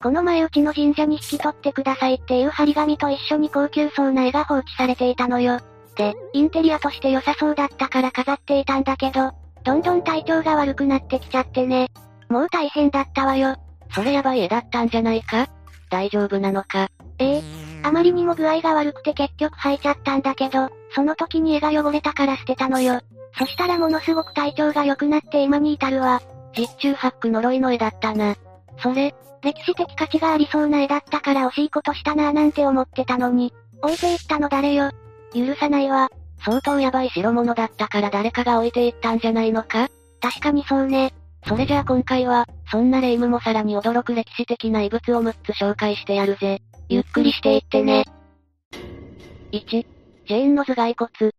この前うちの神社に引き取ってくださいっていう張り紙と一緒に高級そうな絵が放置されていたのよ。で、インテリアとして良さそうだったから飾っていたんだけど、どんどん体調が悪くなってきちゃってね。もう大変だったわよ。それやばい絵だったんじゃないか？大丈夫なのか？ええあまりにも具合が悪くて結局吐いちゃったんだけど、その時に絵が汚れたから捨てたのよ。そしたらものすごく体調が良くなって今に至るわ。実中八九呪いの絵だったな。それ、歴史的価値がありそうな絵だったから惜しいことしたなぁなんて思ってたのに、置いていったの誰よ？許さないわ。相当ヤバい代物だったから誰かが置いていったんじゃないのか？確かにそうね。それじゃあ今回は、そんな霊夢もさらに驚く歴史的な遺物を6つ紹介してやるぜ。ゆっくりしていってね。1、ジェーンの頭蓋骨。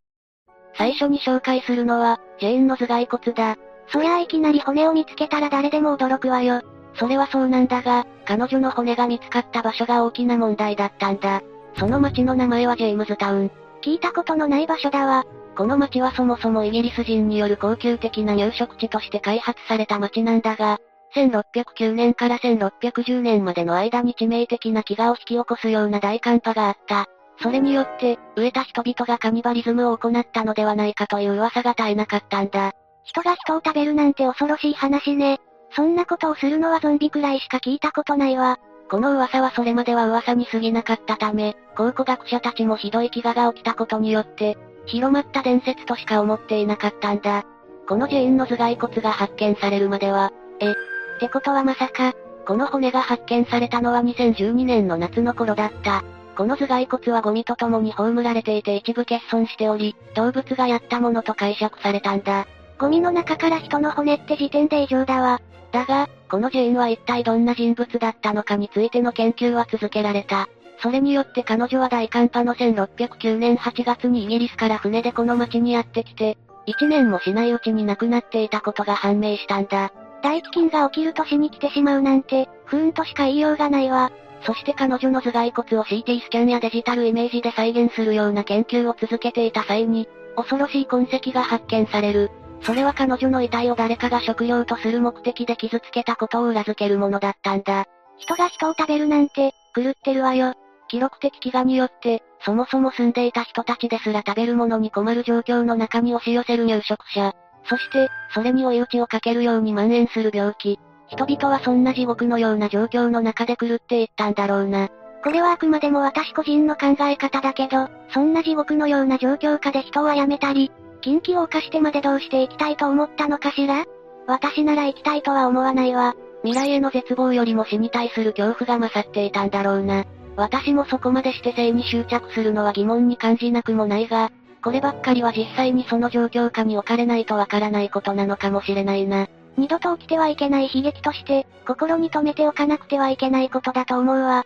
最初に紹介するのは、ジェーンの頭蓋骨だ。そりゃあいきなり骨を見つけたら誰でも驚くわよ。それはそうなんだが、彼女の骨が見つかった場所が大きな問題だったんだ。その町の名前はジェームズタウン。聞いたことのない場所だわ。この町はそもそもイギリス人による高級的な入植地として開発された町なんだが、1609年から1610年までの間に致命的な飢餓を引き起こすような大寒波があった。それによって、飢えた人々がカニバリズムを行ったのではないかという噂が絶えなかったんだ。人が人を食べるなんて恐ろしい話ね。そんなことをするのはゾンビくらいしか聞いたことないわ。この噂はそれまでは噂に過ぎなかったため、考古学者たちもひどい飢餓が起きたことによって、広まった伝説としか思っていなかったんだ。このジェーンの頭蓋骨が発見されるまでは、え、ってことはまさか、この骨が発見されたのは2012年の夏の頃だった。この頭蓋骨はゴミと共に葬られていて一部欠損しており、動物がやったものと解釈されたんだ。ゴミの中から人の骨って時点で異常だわ。だが、このジェーンは一体どんな人物だったのかについての研究は続けられた。それによって彼女は大寒波の1609年8月にイギリスから船でこの町にやってきて、1年もしないうちに亡くなっていたことが判明したんだ。大飢饉が起きる年に来てしまうなんて、不運としか言いようがないわ。そして彼女の頭蓋骨を CT スキャンやデジタルイメージで再現するような研究を続けていた際に、恐ろしい痕跡が発見される。それは彼女の遺体を誰かが食料とする目的で傷つけたことを裏付けるものだったんだ。人が人を食べるなんて、狂ってるわよ。記録的飢餓によって、そもそも住んでいた人たちですら食べるものに困る状況の中に押し寄せる入植者。そして、それに追い打ちをかけるように蔓延する病気。人々はそんな地獄のような状況の中で狂っていったんだろうな。これはあくまでも私個人の考え方だけど、そんな地獄のような状況下で人は辞めたり、禁忌を犯してまでどうして生きたいと思ったのかしら？私なら生きたいとは思わないわ。未来への絶望よりも死に対する恐怖が勝っていたんだろうな。私もそこまでして性に執着するのは疑問に感じなくもないが、こればっかりは実際にその状況下に置かれないとわからないことなのかもしれないな。二度と起きてはいけない悲劇として、心に留めておかなくてはいけないことだと思うわ。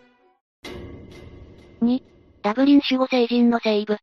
2、ダブリン守護聖人の生物。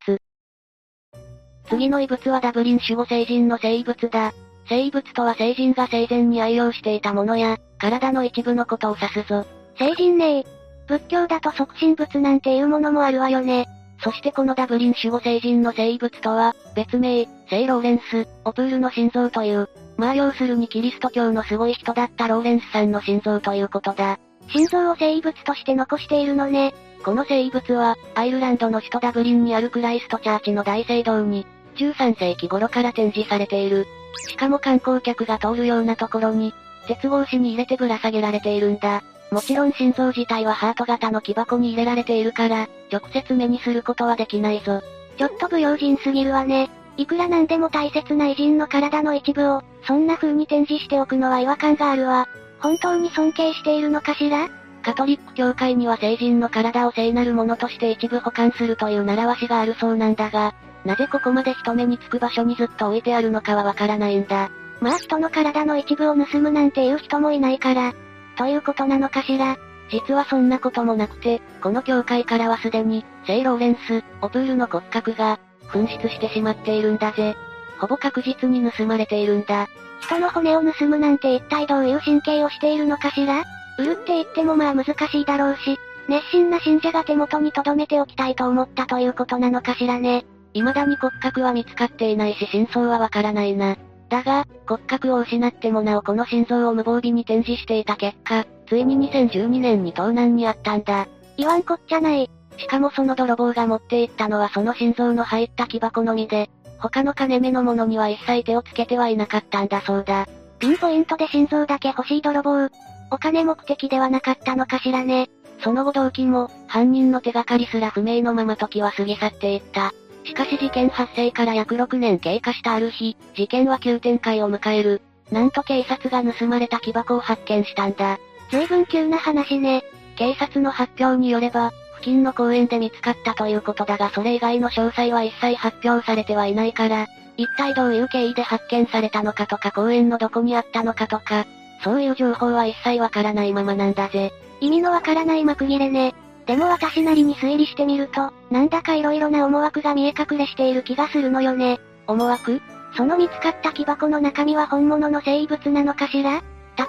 次の異物はダブリン守護聖人の生物だ。生物とは聖人が生前に愛用していたものや、体の一部のことを指すぞ。聖人ね仏教だと即身仏なんていうものもあるわよね。そしてこのダブリン守護聖人の生物とは、別名、聖ローレンス、オプールの心臓という、まあ要するにキリスト教のすごい人だったローレンスさんの心臓ということだ。心臓を生物として残しているのね。この生物は、アイルランドの首都ダブリンにあるクライストチャーチの大聖堂に、13世紀頃から展示されている。しかも観光客が通るようなところに、鉄格子に入れてぶら下げられているんだ。もちろん心臓自体はハート型の木箱に入れられているから、直接目にすることはできないぞ。ちょっと不用心すぎるわね。いくらなんでも大切な偉人の体の一部を、そんな風に展示しておくのは違和感があるわ。本当に尊敬しているのかしら？カトリック教会には聖人の体を聖なるものとして一部保管するという習わしがあるそうなんだが、なぜここまで人目につく場所にずっと置いてあるのかはわからないんだ。まあ人の体の一部を盗むなんていう人もいないから、ということなのかしら。実はそんなこともなくて、この教会からはすでに、聖ローレンス、オプールの骨格が、紛失してしまっているんだぜ。ほぼ確実に盗まれているんだ。人の骨を盗むなんて一体どういう神経をしているのかしら売るって言ってもまあ難しいだろうし、熱心な信者が手元に留めておきたいと思ったということなのかしらね。未だに骨格は見つかっていないし真相はわからないな。だが、骨格を失ってもなおこの心臓を無防備に展示していた結果、ついに2012年に盗難にあったんだ。言わんこっちゃない。しかもその泥棒が持っていったのはその心臓の入った木箱のみで、他の金目のものには一切手をつけてはいなかったんだそうだ。ピンポイントで心臓だけ欲しい泥棒。お金目的ではなかったのかしらね。その後動機も、犯人の手がかりすら不明のまま時は過ぎ去っていった。しかし事件発生から約6年経過したある日、事件は急展開を迎える。なんと警察が盗まれた木箱を発見したんだ。随分急な話ね。警察の発表によれば、付近の公園で見つかったということだがそれ以外の詳細は一切発表されてはいないから、一体どういう経緯で発見されたのかとか公園のどこにあったのかとか、そういう情報は一切わからないままなんだぜ。意味のわからない幕切れね。でも私なりに推理してみると、なんだか色々な思惑が見え隠れしている気がするのよね。思惑？その見つかった木箱の中身は本物の生物なのかしら？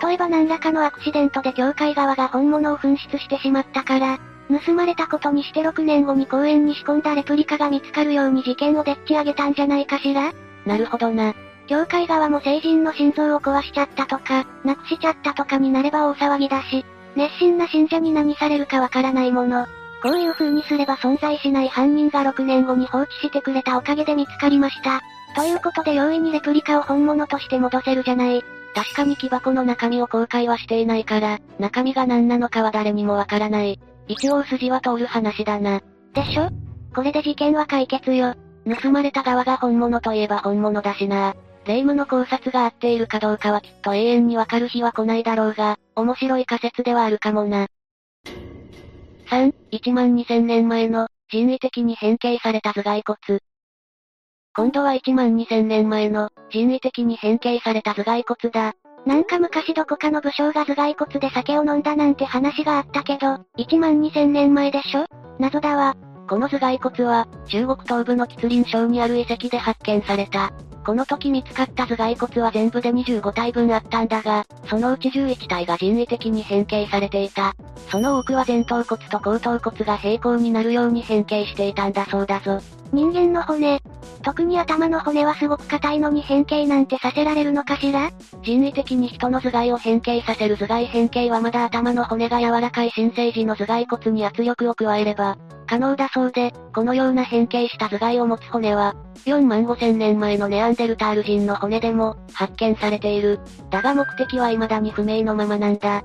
例えば何らかのアクシデントで教会側が本物を紛失してしまったから、盗まれたことにして6年後に公園に仕込んだレプリカが見つかるように事件をでっち上げたんじゃないかしら？なるほどな。教会側も成人の心臓を壊しちゃったとか、なくしちゃったとかになれば大騒ぎだし、熱心な信者に何されるかわからないもの。こういう風にすれば存在しない犯人が6年後に放置してくれたおかげで見つかりました。ということで容易にレプリカを本物として戻せるじゃない。確かに木箱の中身を公開はしていないから、中身が何なのかは誰にもわからない。一応筋は通る話だな。でしょ？これで事件は解決よ。盗まれた側が本物といえば本物だしな。霊夢の考察が合っているかどうかはきっと永遠にわかる日は来ないだろうが、面白い仮説ではあるかもな。312000年前の、人為的に変形された頭蓋骨。今度は1万2000年前の、人為的に変形された頭蓋骨だ。なんか昔どこかの武将が頭蓋骨で酒を飲んだなんて話があったけど、12000年前でしょ？謎だわ。この頭蓋骨は、中国東部の吉林省にある遺跡で発見された。この時見つかった頭蓋骨は全部で25体分あったんだが、そのうち11体が人為的に変形されていた。その多くは前頭骨と後頭骨が平行になるように変形していたんだそうだぞ。人間の骨。特に頭の骨はすごく硬いのに変形なんてさせられるのかしら？人為的に人の頭蓋を変形させる頭蓋変形はまだ頭の骨が柔らかい新生児の頭蓋骨に圧力を加えれば、可能だそうで、このような変形した頭蓋を持つ骨は、4万5千年前のネアンデルタール人の骨でも、発見されている。だが目的は未だに不明のままなんだ。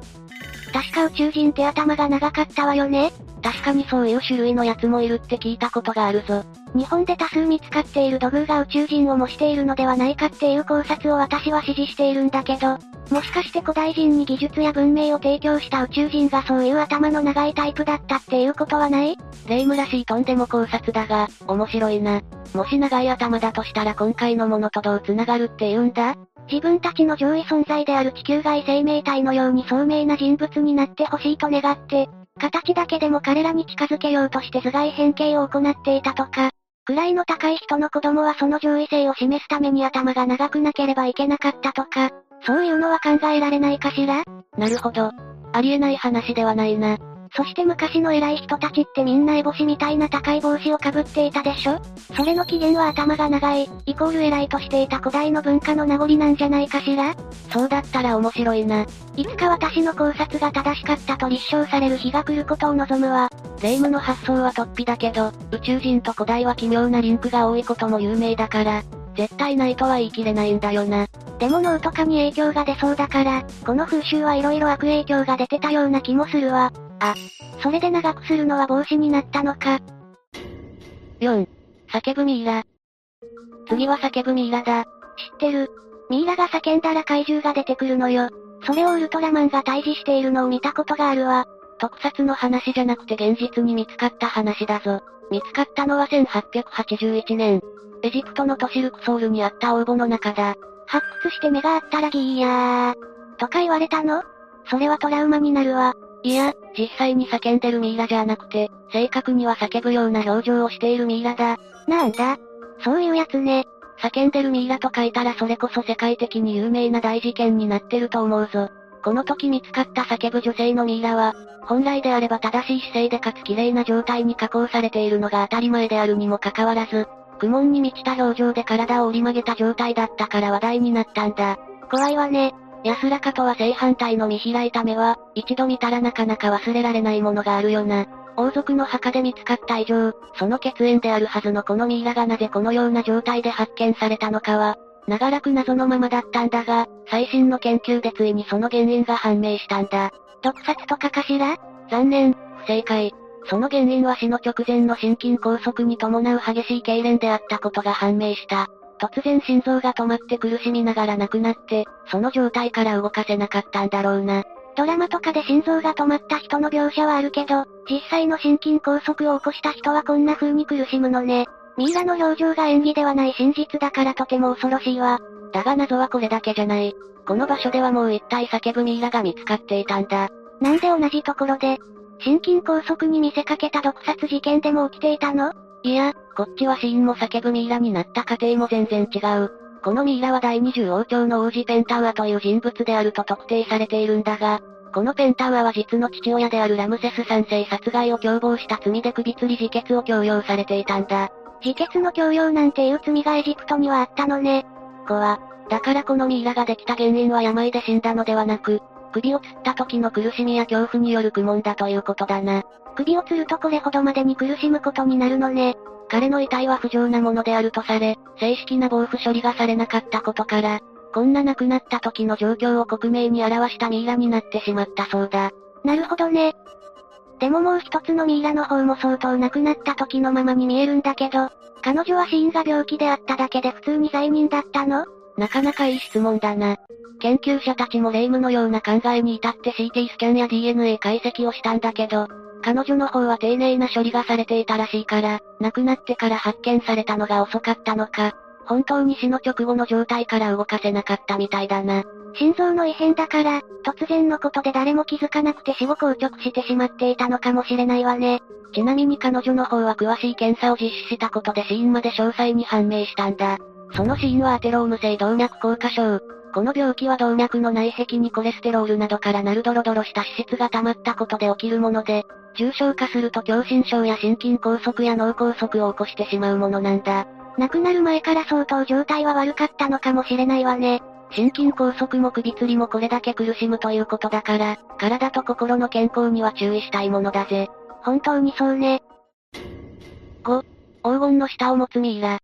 確か宇宙人って頭が長かったわよね？確かにそういう種類のやつもいるって聞いたことがあるぞ。日本で多数見つかっている土偶が宇宙人を模しているのではないかっていう考察を私は支持しているんだけど、もしかして古代人に技術や文明を提供した宇宙人がそういう頭の長いタイプだったっていうことはない？霊夢らしいとんでも考察だが、面白いな。もし長い頭だとしたら今回のものとどう繋がるって言うんだ？自分たちの上位存在である地球外生命体のように聡明な人物になってほしいと願って、形だけでも彼らに近づけようとして頭蓋変形を行っていたとか、位の高い人の子供はその上位性を示すために頭が長くなければいけなかったとか、そういうのは考えられないかしら？なるほど。ありえない話ではないな。そして昔の偉い人たちってみんな烏帽子みたいな高い帽子をかぶっていたでしょ？それの起源は頭が長い、イコール偉いとしていた古代の文化の名残なんじゃないかしら？そうだったら面白いな。いつか私の考察が正しかったと立証される日が来ることを望むわ。霊夢の発想は突飛だけど、宇宙人と古代は奇妙なリンクが多いことも有名だから、絶対ないとは言い切れないんだよな。でも脳とかに影響が出そうだから、この風習はいろいろ悪影響が出てたような気もするわ。あ、それで長くするのは帽子になったのか。4、叫ぶミイラ。次は叫ぶミイラだ。知ってる。ミイラが叫んだら怪獣が出てくるのよ。それをウルトラマンが退治しているのを見たことがあるわ。特撮の話じゃなくて現実に見つかった話だぞ。見つかったのは1881年。エジプトの都市ルクソールにあった応募の中だ。発掘して目があったらギーヤー。とか言われたの？それはトラウマになるわ。いや、実際に叫んでるミイラじゃなくて、正確には叫ぶような表情をしているミイラだ。なんだ？そういうやつね。叫んでるミイラと書いたらそれこそ世界的に有名な大事件になってると思うぞ。この時見つかった叫ぶ女性のミイラは、本来であれば正しい姿勢でかつ綺麗な状態に加工されているのが当たり前であるにもかかわらず、苦悶に満ちた表情で体を折り曲げた状態だったから話題になったんだ。怖いわね。安らかとは正反対の見開いた目は、一度見たらなかなか忘れられないものがあるよな。王族の墓で見つかった以上、その血縁であるはずのこのミイラがなぜこのような状態で発見されたのかは、長らく謎のままだったんだが、最新の研究でついにその原因が判明したんだ。毒殺とかかしら？残念、不正解。その原因は死の直前の心筋梗塞に伴う激しい痙攣であったことが判明した。突然心臓が止まって苦しみながら亡くなって、その状態から動かせなかったんだろうな。ドラマとかで心臓が止まった人の描写はあるけど、実際の心筋梗塞を起こした人はこんな風に苦しむのね。ミイラの表情が演技ではない真実だからとても恐ろしいわ。だが謎はこれだけじゃない。この場所ではもう一体叫ぶミイラが見つかっていたんだ。なんで同じところで、心筋梗塞に見せかけた毒殺事件でも起きていたの？いや、こっちは死因も叫ぶミイラになった過程も全然違う。このミイラは第20王朝の王子ペンタウアという人物であると特定されているんだが、このペンタウアは実の父親であるラムセス3世殺害を共謀した罪で首吊り自決を強要されていたんだ。自決の強要なんていう罪がエジプトにはあったのね。こは、だからこのミイラができた原因は病で死んだのではなく、首を吊った時の苦しみや恐怖による苦悶だということだな。首を吊るとこれほどまでに苦しむことになるのね。彼の遺体は不浄なものであるとされ、正式な防腐処理がされなかったことから、こんな亡くなった時の状況を克明に表したミイラになってしまったそうだ。なるほどね。でももう一つのミイラの方も相当亡くなった時のままに見えるんだけど、彼女は死因が病気であっただけで普通に罪人だったの？なかなかいい質問だな。研究者たちも霊夢のような考えに至って CT スキャンや DNA 解析をしたんだけど、彼女の方は丁寧な処理がされていたらしいから、亡くなってから発見されたのが遅かったのか、本当に死の直後の状態から動かせなかったみたいだな。心臓の異変だから、突然のことで誰も気づかなくて死後硬直してしまっていたのかもしれないわね。ちなみに彼女の方は詳しい検査を実施したことで死因まで詳細に判明したんだ。その死因はアテローム性動脈硬化症。この病気は動脈の内壁にコレステロールなどからなるドロドロした脂質が溜まったことで起きるもので、重症化すると狭心症や心筋梗塞や脳梗塞を起こしてしまうものなんだ。亡くなる前から相当状態は悪かったのかもしれないわね。心筋梗塞も首吊りもこれだけ苦しむということだから、体と心の健康には注意したいものだぜ。本当にそうね。5、黄金の舌を持つミイラ。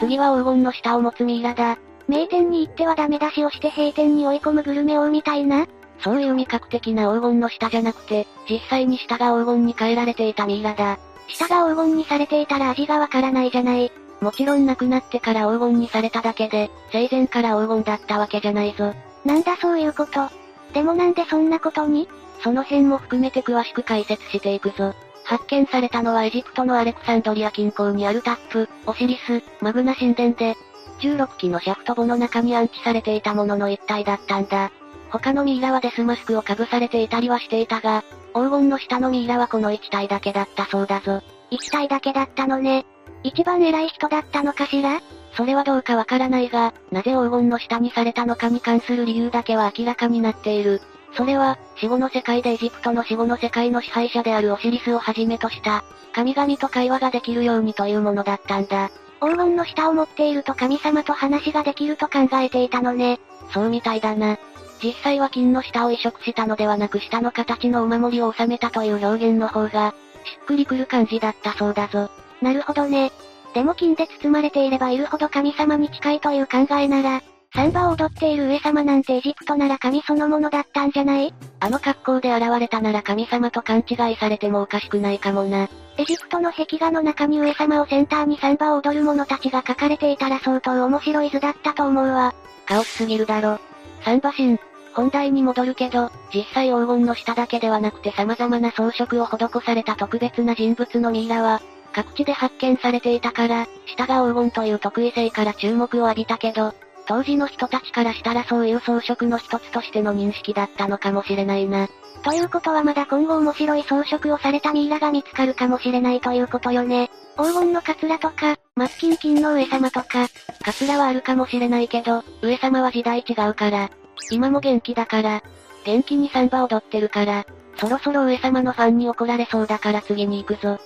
次は黄金の舌を持つミイラだ。名店に行ってはダメ出しをして閉店に追い込むグルメ王みたいなそういう味覚的な黄金の舌じゃなくて、実際に舌が黄金に変えられていたミイラだ。舌が黄金にされていたら味がわからないじゃない。もちろん亡くなってから黄金にされただけで、生前から黄金だったわけじゃないぞ。なんだそういうこと。でもなんでそんなことに？その辺も含めて詳しく解説していくぞ。発見されたのはエジプトのアレクサンドリア近郊にあるタップ、オシリス、マグナ神殿で、16機のシャフトボの中に安置されていたものの一体だったんだ。他のミイラはデスマスクをかぶされていたりはしていたが、黄金の下のミイラはこの1体だけだったそうだぞ。1体だけだったのね。一番偉い人だったのかしら？それはどうかわからないが、なぜ黄金の下にされたのかに関する理由だけは明らかになっている。それは、死後の世界でエジプトの死後の世界の支配者であるオシリスをはじめとした、神々と会話ができるようにというものだったんだ。黄金の下を持っていると神様と話ができると考えていたのね。そうみたいだな。実際は金の下を移植したのではなく下の形のお守りを収めたという表現の方が、しっくりくる感じだったそうだぞ。なるほどね。でも金で包まれていればいるほど神様に近いという考えなら、サンバを踊っている上様なんてエジプトなら神そのものだったんじゃない？あの格好で現れたなら神様と勘違いされてもおかしくないかもな。エジプトの壁画の中に上様をセンターにサンバを踊る者たちが書かれていたら相当面白い図だったと思うわ。カオスすぎるだろ。サンバ神、本題に戻るけど、実際黄金の下だけではなくて様々な装飾を施された特別な人物のミイラは、各地で発見されていたから、下が黄金という特異性から注目を浴びたけど、当時の人たちからしたらそういう装飾の一つとしての認識だったのかもしれないな。ということはまだ今後面白い装飾をされたミイラが見つかるかもしれないということよね。黄金のカツラとか、マッキンキンの上様とか、カツラはあるかもしれないけど、上様は時代違うから。今も元気だから。元気にサンバ踊ってるから。そろそろ上様のファンに怒られそうだから次に行くぞ。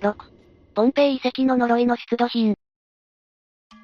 6. ポンペイ遺跡の呪いの出土品。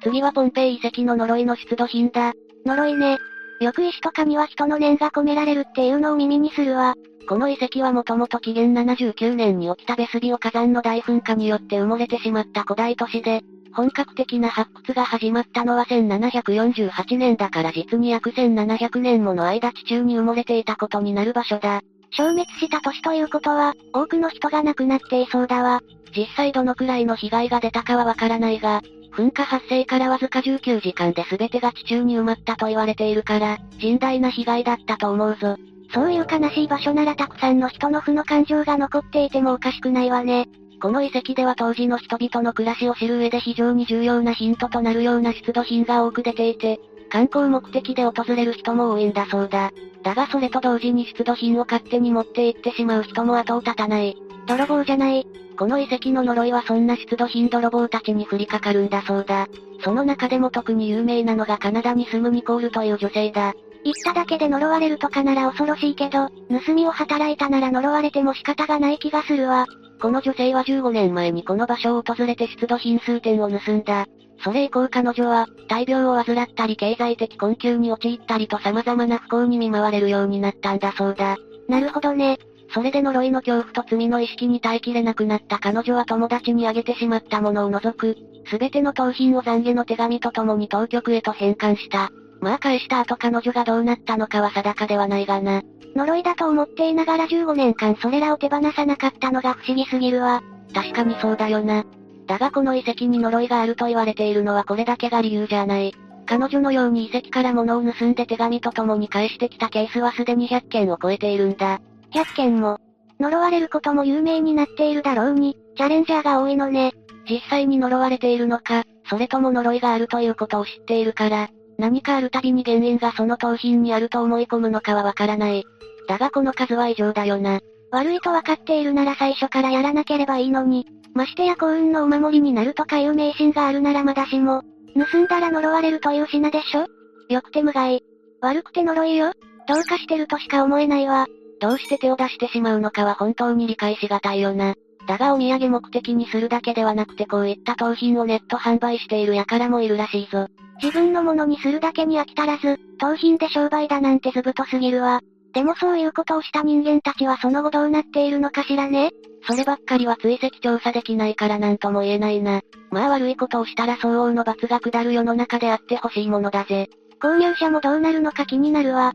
次はポンペイ遺跡の呪いの出土品だ。呪いね。よく石とかには人の念が込められるっていうのを耳にするわ。この遺跡はもともと紀元79年に起きたベスビオ火山の大噴火によって埋もれてしまった古代都市で、本格的な発掘が始まったのは1748年だから実に約1700年もの間地中に埋もれていたことになる場所だ。消滅した都市ということは、多くの人が亡くなっていそうだわ。実際どのくらいの被害が出たかはわからないが、噴火発生からわずか19時間で全てが地中に埋まったと言われているから、甚大な被害だったと思うぞ。そういう悲しい場所ならたくさんの人の負の感情が残っていてもおかしくないわね。この遺跡では当時の人々の暮らしを知る上で非常に重要なヒントとなるような出土品が多く出ていて、観光目的で訪れる人も多いんだそうだ。だがそれと同時に出土品を勝手に持って行ってしまう人も後を絶たない。泥棒じゃない。この遺跡の呪いはそんな出土品泥棒たちに降りかかるんだそうだ。その中でも特に有名なのがカナダに住むニコールという女性だ。言っただけで呪われるとかなら恐ろしいけど、盗みを働いたなら呪われても仕方がない気がするわ。この女性は15年前にこの場所を訪れて出土品数点を盗んだ。それ以降彼女は、大病を患ったり経済的困窮に陥ったりと様々な不幸に見舞われるようになったんだそうだ。なるほどね。それで呪いの恐怖と罪の意識に耐えきれなくなった彼女は友達にあげてしまったものを除く、すべての盗品を懺悔の手紙と共に当局へと返還した。まあ返した後彼女がどうなったのかは定かではないがな。呪いだと思っていながら15年間それらを手放さなかったのが不思議すぎるわ。確かにそうだよな。だがこの遺跡に呪いがあると言われているのはこれだけが理由じゃない。彼女のように遺跡から物を盗んで手紙と共に返してきたケースはすでに100件を超えているんだ。100件も。呪われることも有名になっているだろうに、チャレンジャーが多いのね。実際に呪われているのか、それとも呪いがあるということを知っているから、何かあるたびに原因がその盗品にあると思い込むのかはわからない。だがこの数は異常だよな。悪いと分かっているなら最初からやらなければいいのに、ましてや幸運のお守りになるとかいう迷信があるならまだしも、盗んだら呪われるという品でしょ？よくて無害。悪くて呪いよ。どうかしてるとしか思えないわ。どうして手を出してしまうのかは本当に理解しがたいよな。だがお土産目的にするだけではなくてこういった盗品をネット販売している輩もいるらしいぞ。自分のものにするだけに飽き足らず、盗品で商売だなんてずぶとすぎるわ。でもそういうことをした人間たちはその後どうなっているのかしらねそればっかりは追跡調査できないからなんとも言えないな。まあ悪いことをしたら相応の罰が下る世の中であってほしいものだぜ。購入者もどうなるのか気になるわ。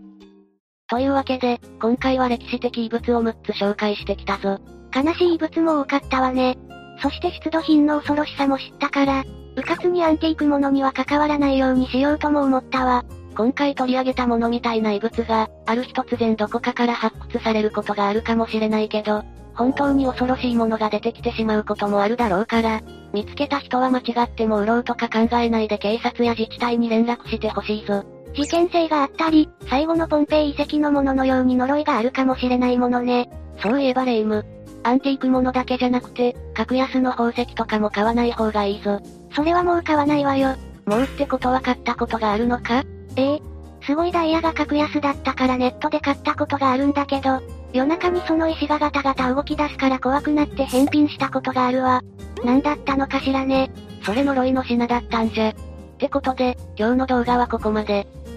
というわけで、今回は歴史的遺物を6つ紹介してきたぞ。悲しい遺物も多かったわね。そして出土品の恐ろしさも知ったから、うかつにアンティークものには関わらないようにしようとも思ったわ。今回取り上げたものみたいな遺物が、ある日突然どこかから発掘されることがあるかもしれないけど、本当に恐ろしいものが出てきてしまうこともあるだろうから、見つけた人は間違っても売ろうとか考えないで警察や自治体に連絡してほしいぞ。事件性があったり、最後のポンペイ遺跡のもののように呪いがあるかもしれないものね。そういえばレイム。アンティークものだけじゃなくて、格安の宝石とかも買わない方がいいぞ。それはもう買わないわよ。もうってことは買ったことがあるのか？ええ。すごいダイヤが格安だったからネットで買ったことがあるんだけど、夜中にその石がガタガタ動き出すから怖くなって返品したことがあるわ。何だったのかしらね。それ呪いの品だったんじゃ。ってことで、今日の動画はここまで。